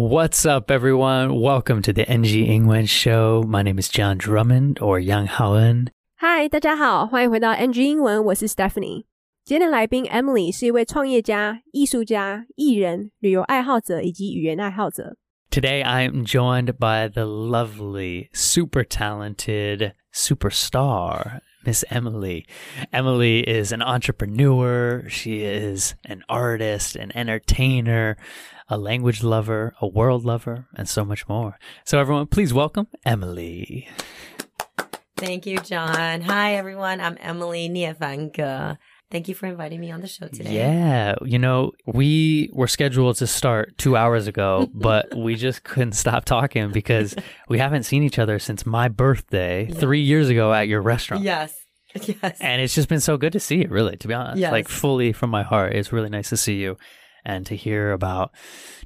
What's up, everyone? Welcome to the NG Yingwen Show. My name is John Drummond or Yang Haoen. Hi，大家好，欢迎回到 NG 英文，我是 Stephanie。今天的来宾 Emily 是一位创业家、艺术家、艺人、旅游爱好者以及语言爱好者。Today I am joined by the lovely, super talented superstar Miss Emily. Emily is an entrepreneur, she is an artist, an entertainer, a language lover, a world lover, and so much more. So, everyone, please welcome Emily. Thank you, John. Hi, everyone. I'm Emily Niefanga. Thank you for inviting me on the show today. Yeah, you know, we were scheduled to start two hours ago, but we just couldn't stop talking because we haven't seen each other since my birthday three years ago at your restaurant. Yes. Yes. And it's just been so good to see you, really, to be honest. Yes. Like, fully from my heart. It's really nice to see you and to hear about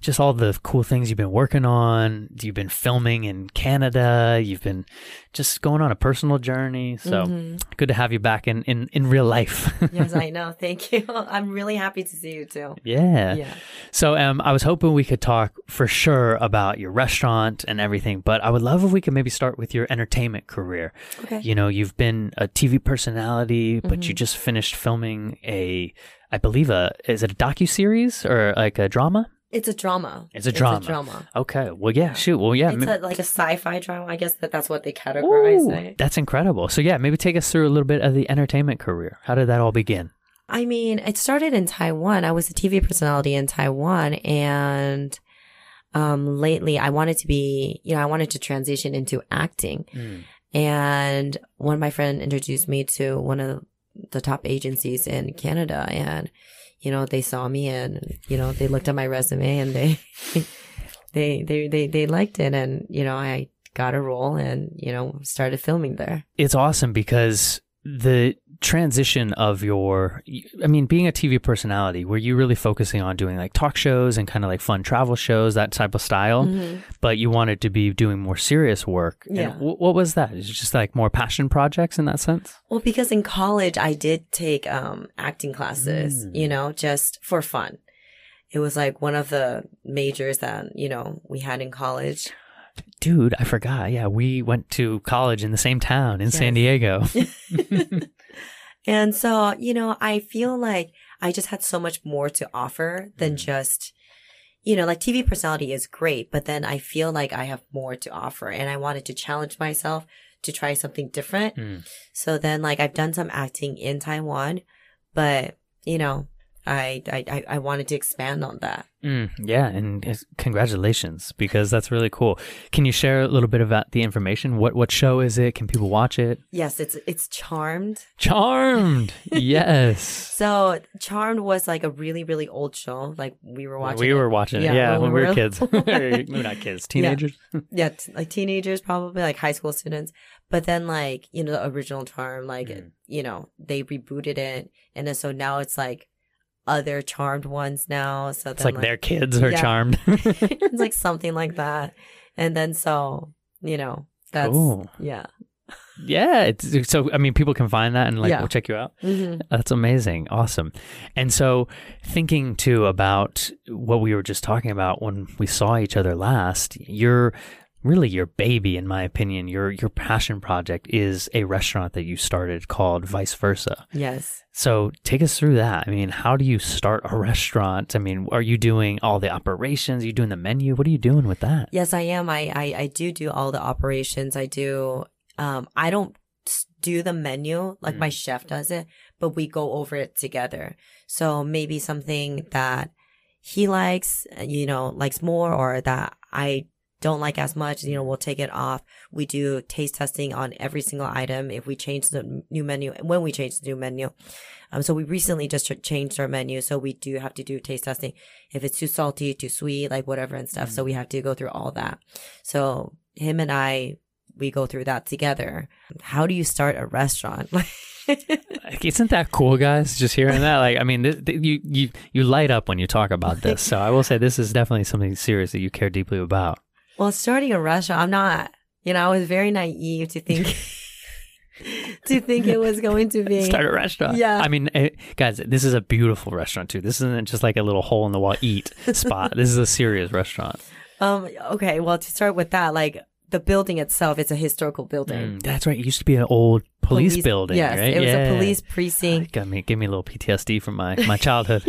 just all the cool things you've been working on. You've been filming in Canada. You've been just going on a personal journey. So Mm-hmm. good to have you back in, in, in real life. yes, I know. Thank you. I'm really happy to see you too. yeah. Yeah. So um, I was hoping we could talk for sure about your restaurant and everything, but I would love if we could maybe start with your entertainment career. Okay. You know, you've been a TV personality, but Mm-hmm. you just finished filming a, I believe a, is it a docu series or like a drama? It's a drama. It's a drama. It's a drama. Okay. Well, yeah. Shoot. Well, yeah. It's a, like a sci-fi drama. I guess that that's what they categorize Ooh, it. that's incredible. So yeah, maybe take us through a little bit of the entertainment career. How did that all begin? I mean, it started in Taiwan. I was a TV personality in Taiwan and um lately I wanted to be, you know, I wanted to transition into acting. And one of my friend introduced me to one of the top agencies in Canada and you know, they saw me and you know, they looked at my resume and they they they they they liked it and you know, I got a role and you know, started filming there. it's awesome because the transition of your i mean being a tv personality were you really focusing on doing like talk shows and kind of like fun travel shows that type of style but you wanted to be doing more serious work Yeah. wh- what was that is it just like more passion projects in that sense Well, because in college I did take um acting classes, you know, just for fun. It was like one of the majors that, you know, we had in college. Dude i forgot yeah we went to college in the same town in san diego And so, you know, I feel like I just had so much more to offer than just, you know, like TV personality is great, but then I feel like I have more to offer and I wanted to challenge myself to try something different. Mm. So then like I've done some acting in Taiwan, but you know, I, I, I- wanted to expand on that. Mm, yeah, and congratulations because that's really cool. Can you share a little bit about the information? What what show is it? Can people watch it? Yes, it's, it's Charmed. Charmed. yes. So Charmed was like a really, really old show. Like we were watching. we it. were watching it. Yeah, Yeah, when when we we were were- kids. Maybe not kids, teenagers. yeah, t- like teenagers, probably like high school students. But then, like you know, the original Charm, like Mm. you know, they rebooted it, and then so now it's like other Charmed ones now. So It's then, like their kids are Yeah. charmed. it's like something like that, and then so you know that's Cool. yeah. yeah. It's, so I mean, people can find that and like Yeah. we'll check you out. hmm That's amazing. Awesome. And so, thinking too about what we were just talking about when we saw each other last, your really your baby, in my opinion, your your passion project is a restaurant that you started called Vice Versa. Yes. So, take us through that. I mean, how do you start a restaurant? I mean, are you doing all the operations? Are you doing the menu? What are you doing with that? Yes, I am. I, I, I do do all the operations. I do, um, I don't do the menu like my chef does it, but we go over it together. So maybe something that he likes, uh, you know, likes more or that I don't like as much, you know, we'll take it off. We do taste testing on every single item if we change the new menu, and when we change the new menu. Um, so we recently just changed our menu. So we do have to do taste testing. If it's too salty, too sweet, like whatever and stuff. So we have to go through all that. So him and I, we go through that together. How do you start a restaurant? Like, Isn't that cool, guys? Just hearing that, like, I mean, th- th- you you you light up when you talk about this. So I will say this is definitely something serious that you care deeply about. Well, starting a restaurant, I'm not, you know, I was very naive to think, to think it was going to be. Start a restaurant. Yeah. I mean, eh, guys, this is a beautiful restaurant too. This isn't just like a little hole in the wall eat spot. This is a serious restaurant. Um. Okay. Well, to start with that, like the building itself, it's a historical building. Mm, that's right. It used to be an old police, building, Yes, right? it was Yeah. a police precinct. Got me, give me a little PTSD from my my childhood.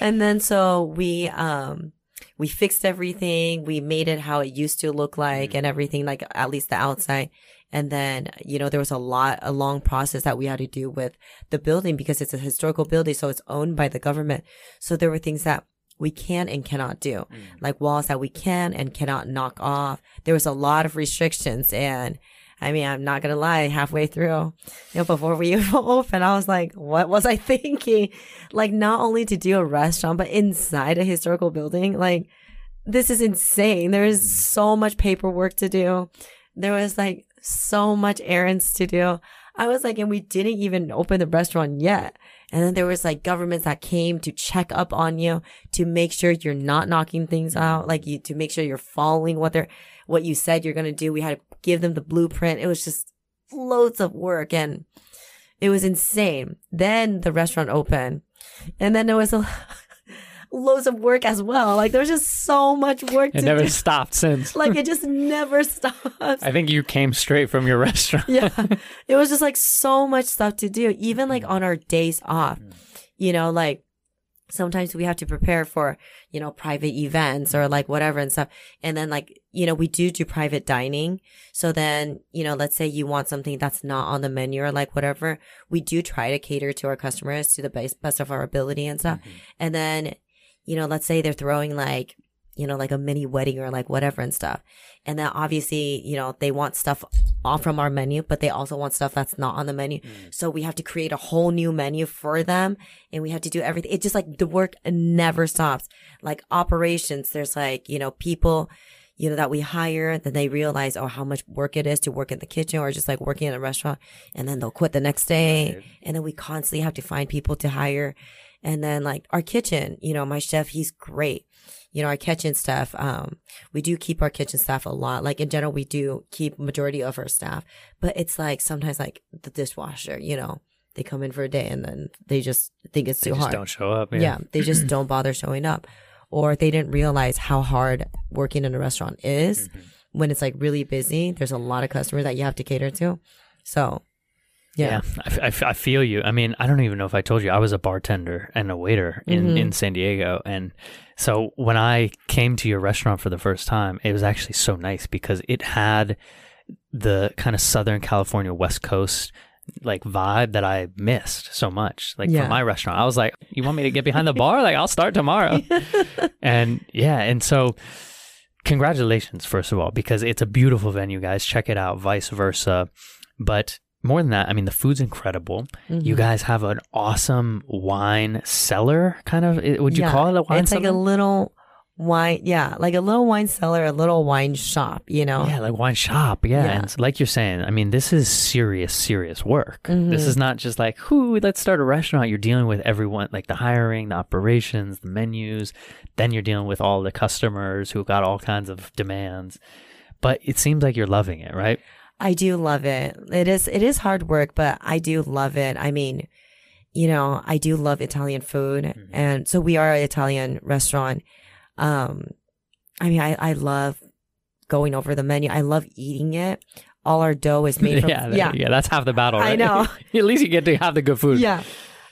And then so we um we fixed everything. We made it how it used to look like mm-hmm. and everything, like at least the outside. And then, you know, there was a lot, a long process that we had to do with the building because it's a historical building. So it's owned by the government. So there were things that we can and cannot do, mm. like walls that we can and cannot knock off. There was a lot of restrictions and I mean, I'm not gonna lie, halfway through, you know, before we even opened, I was like, what was I thinking? Like, not only to do a restaurant, but inside a historical building. Like, this is insane. There is so much paperwork to do. There was like so much errands to do. I was like, and we didn't even open the restaurant yet. And then there was like governments that came to check up on you to make sure you're not knocking things out, like you to make sure you're following what they're what you said you're gonna do. We had to give them the blueprint. It was just loads of work and it was insane. Then the restaurant opened. And then there was a loads of work as well. Like there was just so much work to do. it to never do. stopped since. Like it just never stops. I think you came straight from your restaurant. yeah. It was just like so much stuff to do, even like mm. on our days off. You know, like sometimes we have to prepare for, you know, private events or like whatever and stuff. And then like, you know, we do do private dining. So then, you know, let's say you want something that's not on the menu or like whatever, we do try to cater to our customers to the best, best of our ability and stuff. Mm-hmm. And then, you know, let's say they're throwing like, you know, like a mini wedding or like whatever and stuff. And then obviously, you know, they want stuff off from our menu, but they also want stuff that's not on the menu. Mm. So we have to create a whole new menu for them and we have to do everything. It just like the work never stops. Like operations, there's like, you know, people, you know, that we hire, then they realize, oh, how much work it is to work in the kitchen or just like working in a restaurant. And then they'll quit the next day. And then we constantly have to find people to hire. And then like our kitchen, you know, my chef, he's great. You know, our kitchen staff, um, we do keep our kitchen staff a lot. Like in general, we do keep majority of our staff, but it's like sometimes like the dishwasher, you know, they come in for a day and then they just think it's They too just hard. don't show up. Yeah. they just don't bother showing up. Or they didn't realize how hard working in a restaurant is Mm-hmm. when it's like really busy. There's a lot of customers that you have to cater to. So, yeah. Yeah, I, I I feel you. I mean, I don't even know if I told you I was a bartender and a waiter in, Mhm. in San Diego, and so when I came to your restaurant for the first time, it was actually so nice because it had the kind of Southern California West Coast like vibe that I missed so much. Like Yeah. from my restaurant, I was like, "You want me to get behind the bar? Like I'll start tomorrow." and yeah, and so congratulations first of all because it's a beautiful venue, guys. Check it out. Vice versa, but more than that, I mean, the food's incredible. Mm-hmm. You guys have an awesome wine cellar, kind of. Would you Yeah. call it a wine It's cellar? It's like a little wine, yeah, like a little wine cellar, a little wine shop, you know? Yeah, like wine shop. Yeah. Yeah. And like you're saying, I mean, this is serious, serious work. Mm-hmm. This is not just like, whoo, let's start a restaurant. You're dealing with everyone, like the hiring, the operations, the menus. Then you're dealing with all the customers who've got all kinds of demands. But it seems like you're loving it, right? I do love it. It is it is hard work, but I do love it. I mean, you know, I do love Italian food, Mm-hmm. and so we are an Italian restaurant. Um, I mean, I I love going over the menu. I love eating it. All our dough is made from yeah, yeah, yeah, that's half the battle. I Right? know. At least you get to have the good food. yeah.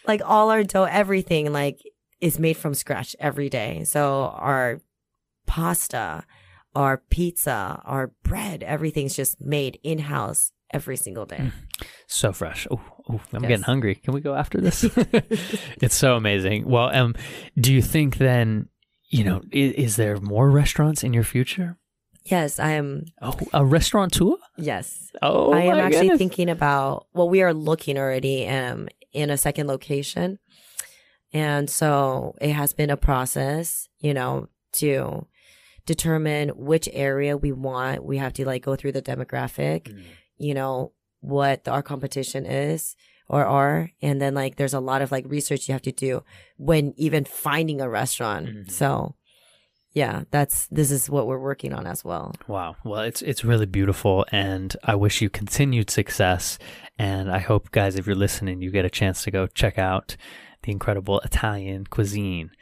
Like all our dough, everything like is made from scratch every day. So our pasta, our pizza, our bread, everything's just made in house every single day. So fresh. Oh, I'm Yes. getting hungry. Can we go after this? it's so amazing. Well, um, do you think then, you know, is, is there more restaurants in your future? Yes, I am. Oh, a restaurateur? Yes, Oh, I am actually goodness. thinking about. Well, we are looking already um in a second location, and so it has been a process, you know, to determine which area we want. We have to like go through the demographic, Mm. you know, what our competition is or are, and then like there's a lot of like research you have to do when even finding a restaurant. Mhm. So. Yeah, that's this is what we're working on as well. Wow. Well, it's it's really beautiful, and I wish you continued success. And I hope, guys, if you're listening, you get a chance to go check out the incredible Italian cuisine.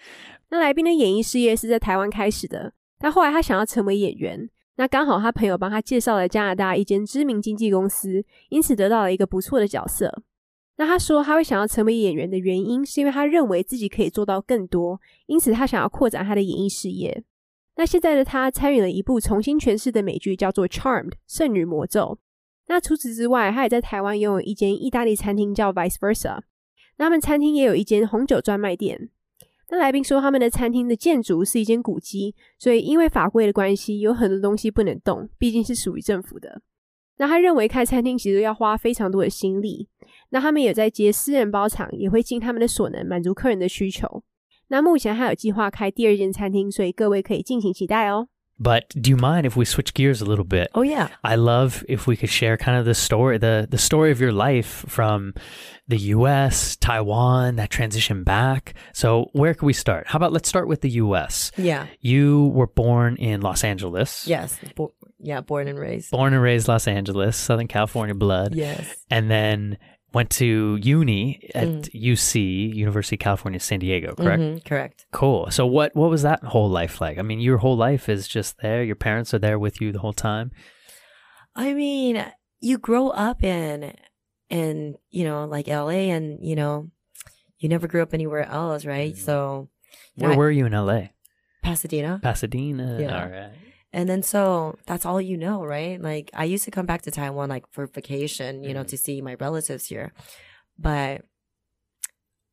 那来宾的演艺事业是在台湾开始的， 但后来他想要成为演员，那刚好他朋友帮他介绍了加拿大一间知名经纪公司，因此得到了一个不错的角色。那他说他会想要成为演员的原因，是因为他认为自己可以做到更多，因此他想要扩展他的演艺事业。那现在的他参与了一部重新诠释的美剧，叫做《Charmed》圣女魔咒。那除此之外，他也在台湾拥有一间意大利餐厅，叫 Vice Versa。那他们餐厅也有一间红酒专卖店。那来宾说，他们的餐厅的建筑是一间古迹，所以因为法规的关系，有很多东西不能动，毕竟是属于政府的。那他认为开餐厅其实要花非常多的心力。那他们也在接私人包场，也会尽他们的所能满足客人的需求。那目前还有计划开第二间餐厅，所以各位可以敬请期待哦。But do you mind if we switch gears a little bit? Oh yeah. I love if we could share kind of the story, the the story of your life from the U.S., Taiwan, that transition back. So where can we start? How about let's start with the U.S. Yeah. You were born in Los Angeles. Yes. Bo- yeah. Born and raised. Born and raised Los Angeles, Southern California blood. Yes. And then went to uni at Mm. UC, University of California, San Diego, correct? Mhm, Correct. Cool. So what what was that whole life like? I mean, your whole life is just there. Your parents are there with you the whole time. I mean, you grow up in, in you know, like LA, and you know, you never grew up anywhere else, right? Mhm. So Where Right. were you in LA? Pasadena, Pasadena. Yeah. All right. And then so that's all you know, right? Like I used to come back to Taiwan like for vacation, you know, Mhm. to see my relatives here, but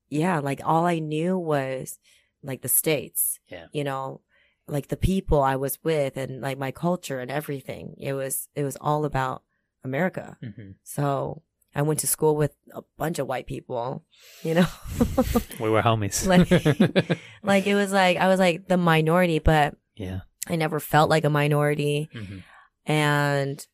yeah, like all I knew was like the states, Yeah. you know, like the people I was with, and like my culture and everything. It was it was all about America. hmm So I went to school with a bunch of white people, you know, We were homies. Like- like it was like I was like the minority, but yeah. I never felt like a minority. hmm And,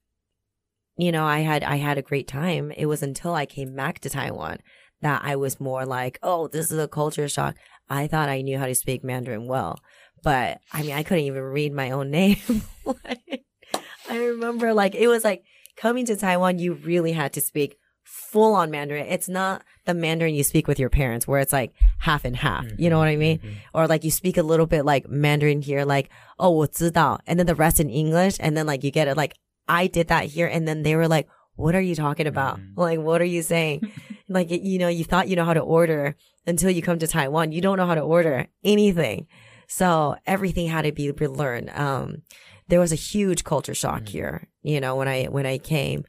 you know, I had, I had a great time. It was until I came back to Taiwan that I was more like, oh, this is a culture shock. I thought I knew how to speak Mandarin well, but I mean, I couldn't even read my own name. I remember like, it was like coming to Taiwan, you really had to speak full on Mandarin. It's not the Mandarin you speak with your parents where it's like half and half. You know what I mean? Mhm. or like you speak a little bit like Mandarin here, like, oh, 我知道, and then the rest in English, and then like you get it. Like I did that here, and then they were like, what are you talking about? Mhm. Like, what are you saying? like, you know, you thought you know how to order until you come to Taiwan. You don't know how to order anything. So everything had to be relearned. Um, there was a huge culture shock Mhm. here, you know, when I, when I came.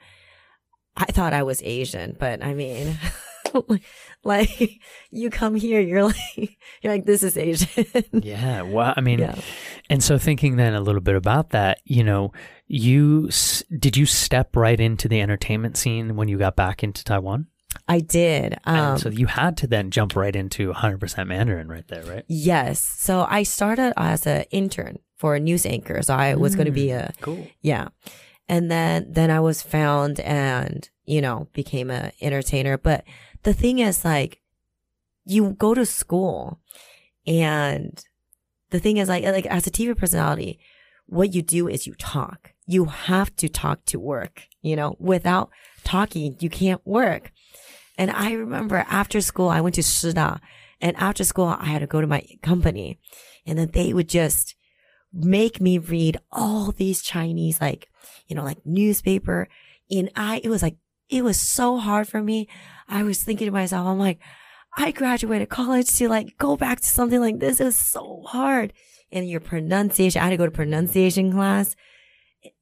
I thought I was Asian, but I mean, like you come here, you're like, you're like, this is Asian. Yeah. Well, I mean, yeah. and so thinking then a little bit about that, you know, you did you step right into the entertainment scene when you got back into Taiwan? I did. Um, so you had to then jump right into 100% Mandarin right there, right? yes. So I started as an intern for a news anchor. So I was going to be a, Cool. yeah. And then, then I was found and, you know, became a entertainer. But the thing is like, you go to school and the thing is like, like as a TV personality, what you do is you talk. You have to talk to work, you know, without talking, you can't work. And I remember after school, I went to Shida and after school, I had to go to my company and then they would just make me read all these Chinese, like, you know, like newspaper. And I, it was like, it was so hard for me. I was thinking to myself, I'm like, I graduated college to like go back to something like this. It was so hard. And your pronunciation, I had to go to pronunciation class,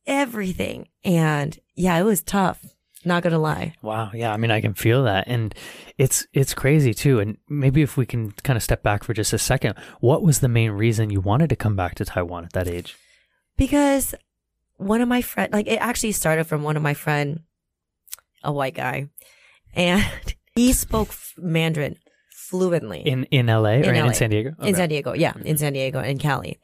everything. And yeah, it was tough. Not gonna lie. Wow. Yeah. I mean, I can feel that. And it's, it's crazy too. And maybe if we can kind of step back for just a second, what was the main reason you wanted to come back to Taiwan at that age? because one of my friend like it actually started from one of my friend a white guy and he spoke mandarin fluently In, in LA or In in, San Diego? in san diego yeah in san diego and cali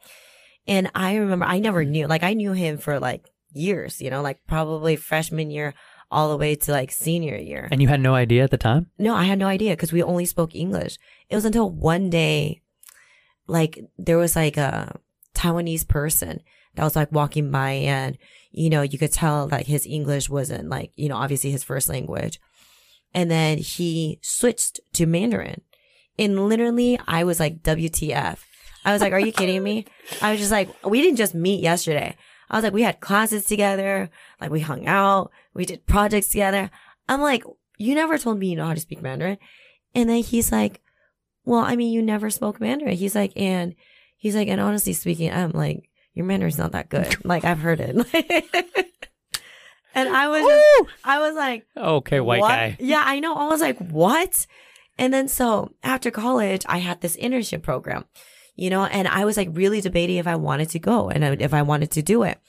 and i remember i never knew like i knew him for like years you know like probably freshman year all the way to like senior year And you had no idea at the time? no, I had no idea because we only spoke English. It was until one day, like there was like a Taiwanese person that was like walking by and, you know, you could tell like his English wasn't like, you know, obviously his first language. And then he switched to Mandarin and literally I was like, WTF. I was like, are you kidding me? I was just like, we didn't just meet yesterday. I was like, we had classes together. Like we hung out. We did projects together. I'm like, you never told me you know how to speak Mandarin. And then he's like, well, I mean, you never spoke Mandarin. He's like, and he's like, and honestly speaking, I'm like, your Mandarin's not that good. Like I've heard it. and I was, just, I was like, Okay, white what? guy. Yeah, I know. I was like, what? And then so after college, I had this internship program, you know, and I was like really debating if I wanted to go and if I wanted to do it.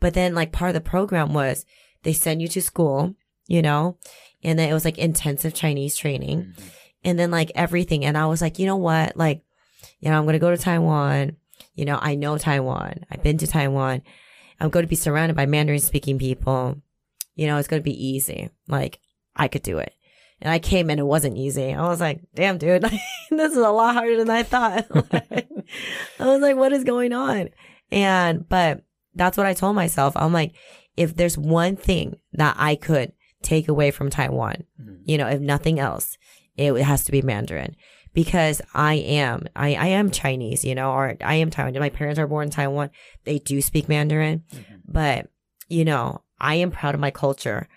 But then like part of the program was they send you to school, you know, and then it was like intensive Chinese training mm-hmm. and then like everything. And I was like, you know what? Like, you know, I'm going to go to Taiwan. You know, I know Taiwan. I've been to Taiwan. I'm going to be surrounded by Mandarin speaking people. You know, it's going to be easy. Like, I could do it. And I came and it wasn't easy. I was like, damn, dude, this is a lot harder than I thought. I was like, what is going on? And, but that's what I told myself. I'm like, if there's one thing that I could take away from Taiwan, mm-hmm. you know, if nothing else, it has to be Mandarin because I am, I, I am Chinese, you know, or I am Taiwan. My parents are born in Taiwan. They do speak Mandarin, mm-hmm. but you know, I am proud of my culture,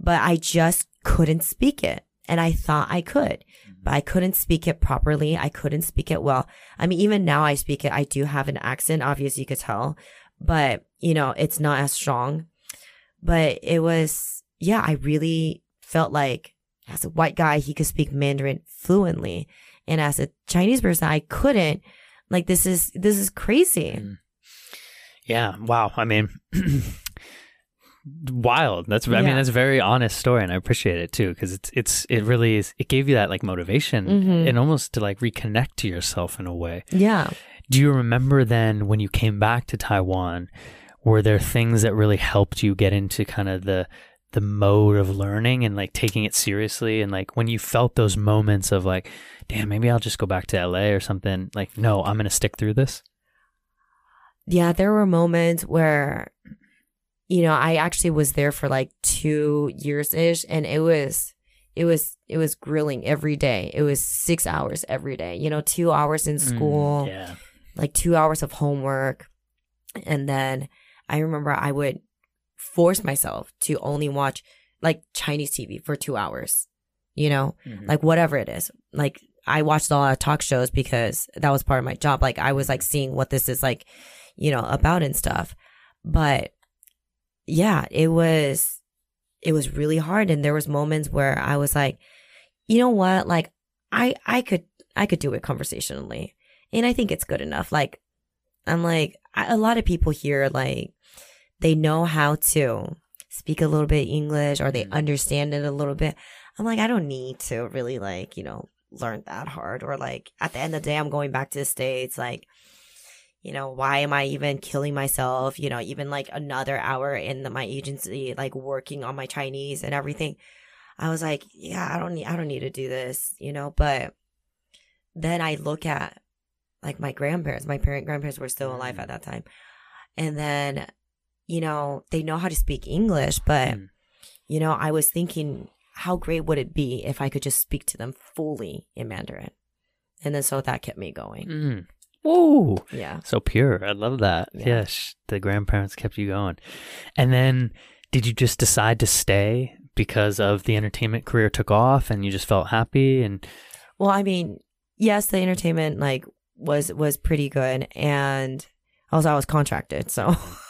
but I just couldn't speak it. And I thought I could, but I couldn't speak it properly. I couldn't speak it well. I mean, even now I speak it. I do have an accent, obviously you could tell, but you know, it's not as strong. But it was, yeah, I really felt like as a white guy, he could speak Mandarin fluently. And as a Chinese person, I couldn't. Like, this is, this is crazy. Yeah. Wow. I mean, wild. That's. I mean, that's a very honest story, and I appreciate it too because it's it's it really is. It gave you that like motivation Mhm. and almost to like reconnect to yourself in a way. Yeah. Do you remember then when you came back to Taiwan? Were there things that really helped you get into kind of the the mode of learning and like taking it seriously and like when you felt those moments of like damn maybe I'll just go back to LA or something like no I'm going to stick through this Yeah. There were moments where, you know, I actually was there for like two years ish and it was, it was, it was grilling every day. It was six hours every day, you know, two hours in school. Mm, yeah like two hours of homework. And then I remember I would force myself to only watch like Chinese TV for two hours, you know, Mhm. like whatever it is. Like I watched a lot of talk shows because that was part of my job. Like I was like seeing what this is like, you know, about and stuff. But yeah, it was, it was really hard. And there was moments where I was like, you know what? Like I, I could, I could do it conversationally and I think it's good enough. Like, I'm like, I, a lot of people here, like, they know how to speak a little bit English or they Mm. understand it a little bit. I'm like, I don't need to really, like, you know, learn that hard. Or, like, at the end of the day, I'm going back to the States. Like, you know, why am I even killing myself? You know, even like another hour in the, my agency, like working on my Chinese and everything. I was like, yeah, I don't need, I don't need to do this, you know, but then I look at like my grandparents, my parent grandparents were still alive Mm. at that time. And then, you know, they know how to speak English, but Mm. you know, I was thinking how great would it be if I could just speak to them fully in Mandarin? And then so that kept me going. Mm. Whoa. Yeah. So pure. I love that. Yeah. Yes. The grandparents kept you going. And then did you just decide to stay because of the entertainment career took off and you just felt happy and Well, I mean, yes, the entertainment like was was pretty good and also I was contracted, so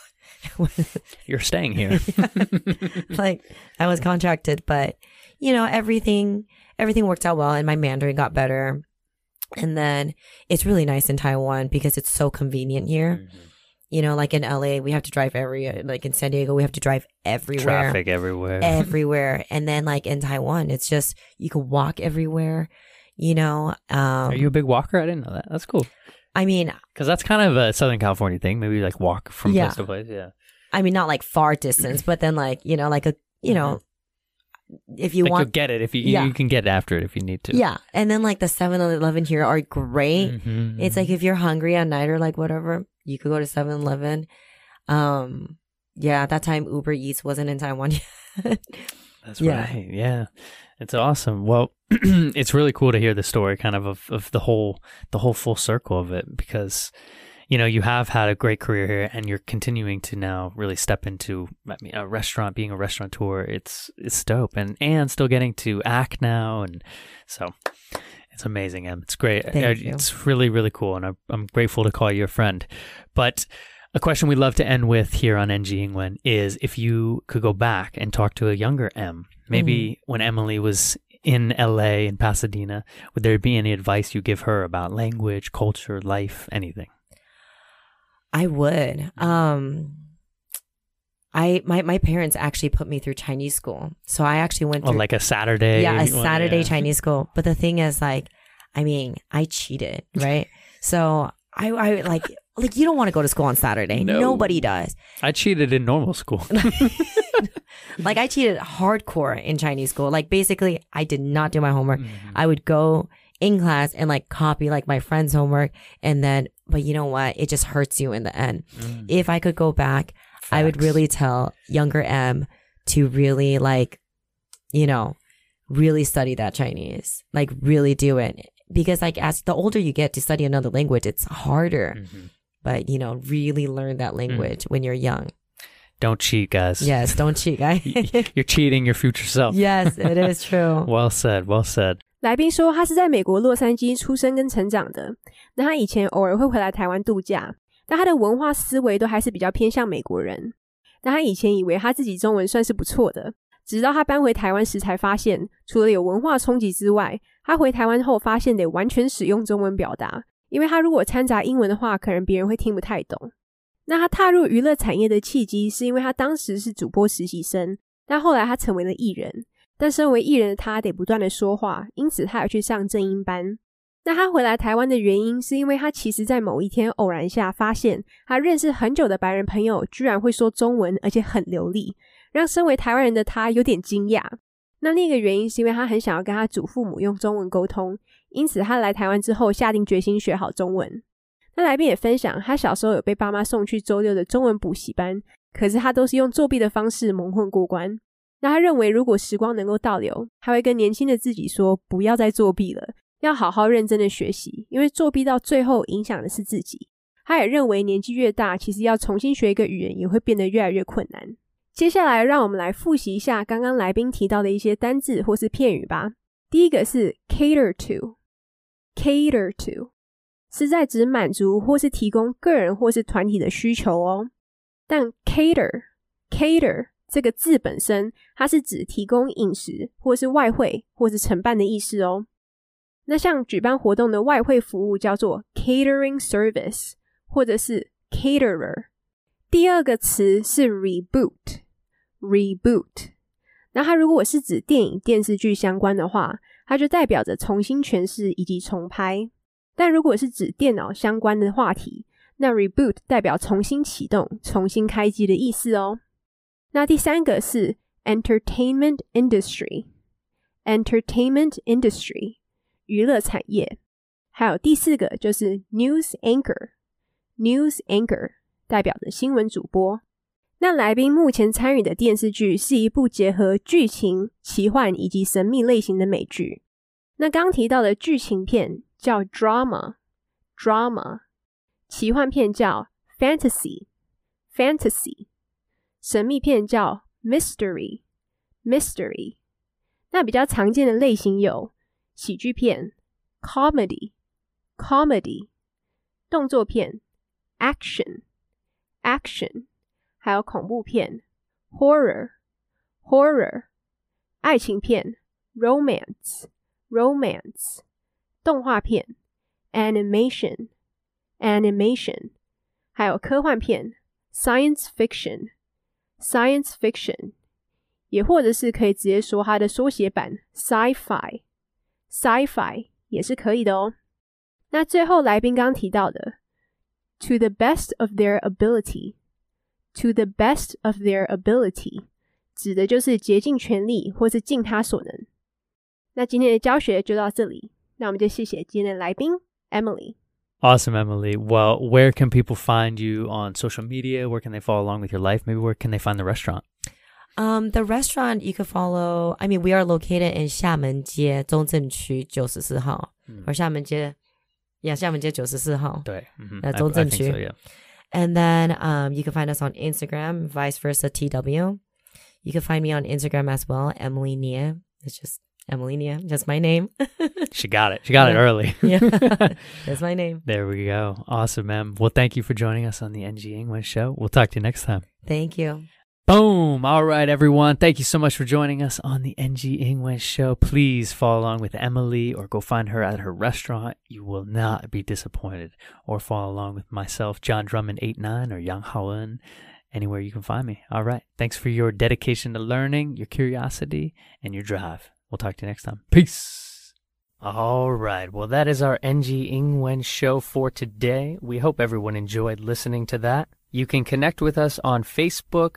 you're staying here? like I was contracted, but you know, everything everything worked out well and my Mandarin got better. And then it's really nice in Taiwan because it's so convenient here. You know, like in LA, we have to drive every like in San Diego, we have to drive everywhere. Traffic everywhere. Everywhere. And then like in Taiwan, it's just you can walk everywhere. You know, um Are you a big walker? I didn't know that. That's cool. I mean, Because that's kind of a Southern California thing. Maybe like walk from Yeah. place to place. Yeah. I mean not like far distance, but then like, you know, like a you know if you like want get it if you Yeah. you can get after it if you need to. Yeah. And then like the 7-Eleven here are great. Mhm. It's like if you're hungry at night or like whatever, you could go to 7-Eleven. Um yeah, at that time Uber Eats wasn't in Taiwan yet. That's yeah. right. Yeah. It's awesome. Well, it's really cool to hear the story kind of, of of the whole the whole full circle of it because you know you have had a great career here and you're continuing to now really step into I mean, a restaurant being a restaurateur it's it's dope and and still getting to act now and so it's amazing em. It's great. Thank Uh, you. it's really really cool and I'm, I'm grateful to call you a friend. But a question we love to end with here on NG Yingwen is if you could go back and talk to a younger M, maybe when Emily was in LA in Pasadena, would there be any advice you give her about language, culture, life, anything? I would. Um, I my my parents actually put me through Chinese school, so I actually went Or through like a Saturday? yeah a Saturday yeah. Chinese school. But the thing is, like, I mean, I cheated, right? so I I like like you don't want to go to school on Saturday. No. Nobody does. I cheated in normal school. Like I cheated hardcore in Chinese school. Like basically, I did not do my homework. Mm-hmm. I would go in class and like copy like my friend's homework, and then but you know what? It just hurts you in the end. Mm. if I could go back, I would really tell younger M to really like, you know, really study that Chinese, like really do it. Because like as the older you get to study another language, it's harder. Mhm But you know, really learn that language when you're young. Don't cheat, guys. Yes, don't cheat, guys. You're cheating your future self. yes, it is true. Well said. Well said. 来宾说，他是在美国洛杉矶出生跟成长的。那他以前偶尔会回来台湾度假，但他的文化思维都还是比较偏向美国人。但他以前以为他自己中文算是不错的，直到他搬回台湾时才发现，除了有文化冲击之外，他回台湾后发现得完全使用中文表达， 因为他如果掺杂英文的话，可能别人会听不太懂。那他踏入娱乐产业的契机，是因为他当时是主播实习生，但后来他成为了艺人。但身为艺人的他得不断的说话，因此他要去上正音班。那他回来台湾的原因，是因为他其实在某一天偶然下发现，他认识很久的白人朋友居然会说中文，而且很流利，让身为台湾人的他有点惊讶。那另一个原因是因为他很想要跟他祖父母用中文沟通，因此他来台湾之后下定决心学好中文。那来宾也分享，他小时候有被爸妈送去周六的中文补习班，可是他都是用作弊的方式蒙混过关。那他认为，如果时光能够倒流，他会跟年轻的自己说：不要再作弊了，要好好认真的学习，因为作弊到最后影响的是自己。他也认为，年纪越大，其实要重新学一个语言也会变得越来越困难。接下来，让我们来复习一下刚刚来宾提到的一些单字或是片语吧。第一个是 cater to Cater to 是在指满足或是提供个人或是团体的需求哦。但 cater cater 这个字本身，它是指提供饮食或是外汇或是承办的意思哦。那像举办活动的外汇服务叫做 catering service，或者是 caterer。第二个词是 reboot，reboot。那它如果是指电影、电视剧相关的话，它就代表着重新诠释以及重拍。但如果是指电脑相关的话题，那 reboot 代表重新启动、重新开机的意思哦。那第三个是 entertainment industry，entertainment industry 娱乐产业。还有第四个就是 news anchor，news anchor 代表着新闻主播。那来宾目前参与的电视剧是一部结合剧情、奇幻以及神秘类型的美剧。那刚提到的剧情片叫 drama，drama，奇幻片叫 fantasy，fantasy，神秘片叫 mystery，mystery。那比较常见的类型有喜剧片 comedy，comedy，动作片 action，action，还有恐怖片 horror，horror，爱情片 romance，romance，动画片 animation，animation，还有科幻片 science fiction，science fiction，也或者是可以直接说它的缩写版 sci-fi，sci-fi 也是可以的哦。那最后来宾刚提到的，to the best of their ability，to the best of their ability，指的就是竭尽全力或是尽他所能。那今天的教学就到这里，那我们就谢谢今天的来宾 Emily。 Awesome, Emily. Well, where can people find you on social media? Where can they follow along with your life? Maybe where can they find the restaurant? Um, the restaurant you could follow. I mean, we are located in 厦门街中正区九十四号，or 厦门街，yeah，厦门街九十四号。对，嗯哼 Uh, I- I 中正 think 区 so, yeah. and then um, you can find us on Instagram, vice versa TW. You can find me on Instagram as well, Emily Nia. It's just Emily Nia, just my name. She got it. She got it early. yeah, that's my name. There we go. Awesome, man. Well, thank you for joining us on the NG English show. We'll talk to you next time. Thank you. Boom. All right, everyone. Thank you so much for joining us on the NG English show. Please follow along with Emily or go find her at her restaurant. You will not be disappointed. Or follow along with myself, John Drummond89 or Yang Haoen, anywhere you can find me. All right. Thanks for your dedication to learning, your curiosity, and your drive. We'll talk to you next time. Peace. All right. Well, that is our NG Yingwen show for today. We hope everyone enjoyed listening to that. You can connect with us on Facebook,